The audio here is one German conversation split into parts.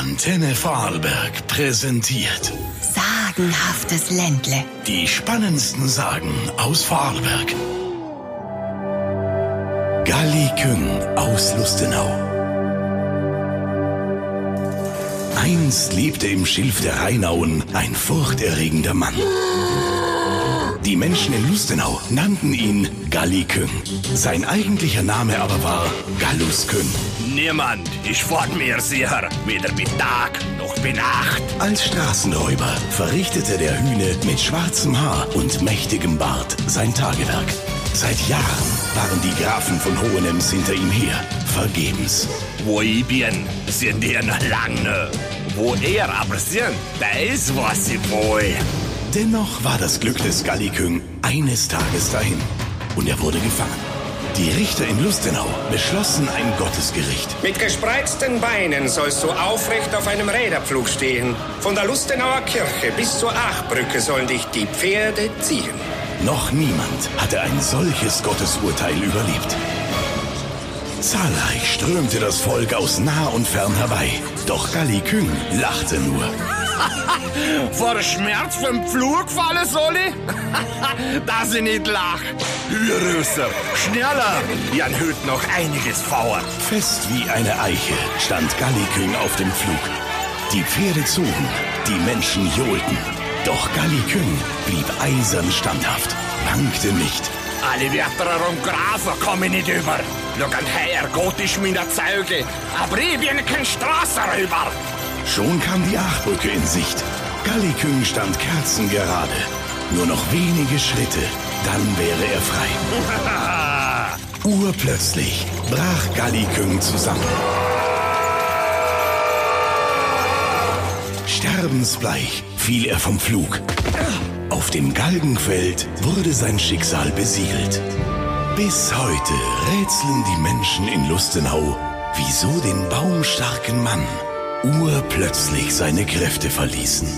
Antenne Vorarlberg präsentiert Sagenhaftes Ländle. die spannendsten Sagen aus Vorarlberg. Galli Küng aus Lustenau. Einst lebte im Schilf der Rheinauen ein furchterregender Mann. Die Menschen in Lustenau nannten ihn Galli Küng. Sein eigentlicher Name aber war Gallus Küng. Niemand ist vor mir sicher, weder bei Tag noch bei Nacht. Als Straßenräuber verrichtete der Hühne mit schwarzem Haar und mächtigem Bart sein Tagewerk. Seit Jahren waren die Grafen von Hohenems hinter ihm her, vergebens. Wo ich bin, sind die noch lange. Wo er aber sind, da ist was ich will. Dennoch war das Glück des Galliküng eines Tages dahin und er wurde gefangen. Die Richter in Lustenau beschlossen ein Gottesgericht. Mit gespreizten Beinen sollst du aufrecht auf einem Räderpflug stehen. Von der Lustenauer Kirche bis zur Achbrücke sollen dich die Pferde ziehen. Noch niemand hatte ein solches Gottesurteil überlebt. Zahlreich strömte das Volk aus nah und fern herbei. Doch Galliküng lachte nur. Vor Schmerz vom Pflug fallen soll ich? Dass ich nicht lach. Hürröser, schneller. Han heute noch einiges vor. Fest wie eine Eiche stand Galliküng auf dem Pflug. Die Pferde zogen, die Menschen johlten. Doch Galliküng blieb eisern standhaft, wankte nicht. Alle Wärterer und Grafen kommen nicht über. Schau an her, Gott ist meiner Zeuge. Aber ich bin kein Straßenräuber. Schon kam die Achbrücke in Sicht. Galliküng stand kerzengerade. Nur noch wenige Schritte, dann wäre er frei. Urplötzlich brach Galliküng zusammen. Sterbensbleich fiel er vom Pflug. Auf dem Galgenfeld wurde sein Schicksal besiegelt. Bis heute rätseln die Menschen in Lustenau, wieso den baumstarken Mann urplötzlich seine Kräfte verließen.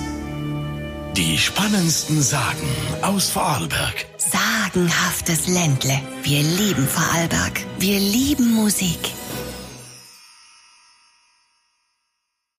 Die spannendsten Sagen aus Vorarlberg. Sagenhaftes Ländle. Wir lieben Vorarlberg. Wir lieben Musik.